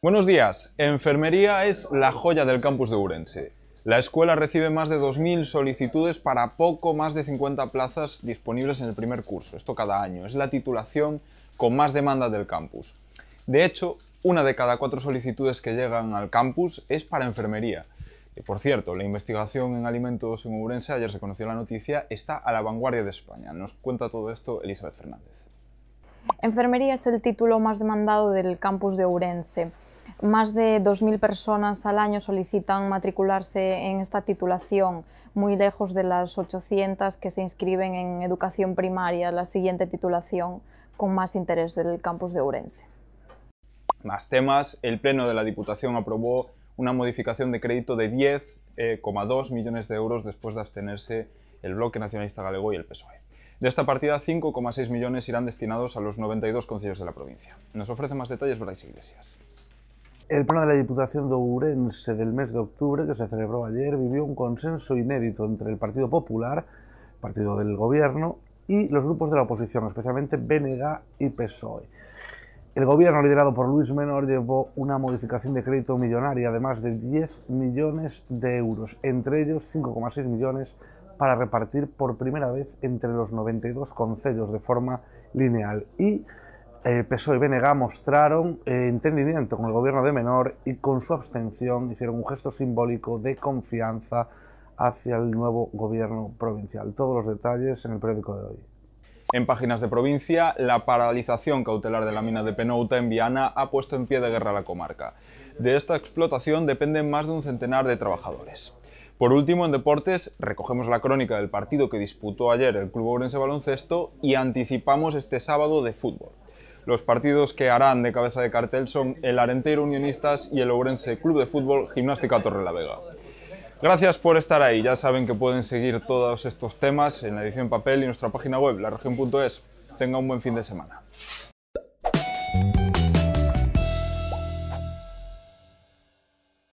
Buenos días. Enfermería es la joya del campus de Urense. La escuela recibe más de 2.000 solicitudes para poco más de 50 plazas disponibles en el primer curso. Esto cada año. Es la titulación con más demanda del campus. De hecho, una de cada cuatro solicitudes que llegan al campus es para enfermería. Por cierto, la investigación en alimentos en Urense, ayer se conoció la noticia, está a la vanguardia de España. Nos cuenta todo esto Elizabeth Fernández. Enfermería es el título más demandado del campus de Urense. Más de 2.000 personas al año solicitan matricularse en esta titulación, muy lejos de las 800 que se inscriben en educación primaria, la siguiente titulación con más interés del campus de Urense. Más temas, el Pleno de la Diputación aprobó una modificación de crédito de 10,2 millones de euros después de abstenerse el Bloque Nacionalista Galego y el PSOE. De esta partida, 5,6 millones irán destinados a los 92 concilios de la provincia. Nos ofrece más detalles Brais Iglesias. El pleno de la Diputación de Ourense del mes de octubre, que se celebró ayer, vivió un consenso inédito entre el Partido Popular, partido del Gobierno, y los grupos de la oposición, especialmente BNG y PSOE. El Gobierno, liderado por Luis Menor, llevó una modificación de crédito millonaria de más de 10 millones de euros, entre ellos 5,6 millones para repartir por primera vez entre los 92 concellos de forma lineal. Y eh, PSOE y BNG mostraron eh, entendimiento con el gobierno de Menor y con su abstención hicieron un gesto simbólico de confianza hacia el nuevo gobierno provincial. Todos los detalles en el periódico de hoy. En páginas de provincia, la paralización cautelar de la mina de Penouta en Viana ha puesto en pie de guerra a la comarca. De esta explotación dependen más de un centenar de trabajadores. Por último, en deportes, recogemos la crónica del partido que disputó ayer el Club Ourense Baloncesto y anticipamos este sábado de fútbol. Los partidos que harán de cabeza de cartel son el Arenteiro Unionistas y el Ourense Club de Fútbol Gimnástica Torre la Vega. Gracias por estar ahí. Ya saben que pueden seguir todos estos temas en la edición papel y nuestra página web, laregion.es. Tenga un buen fin de semana.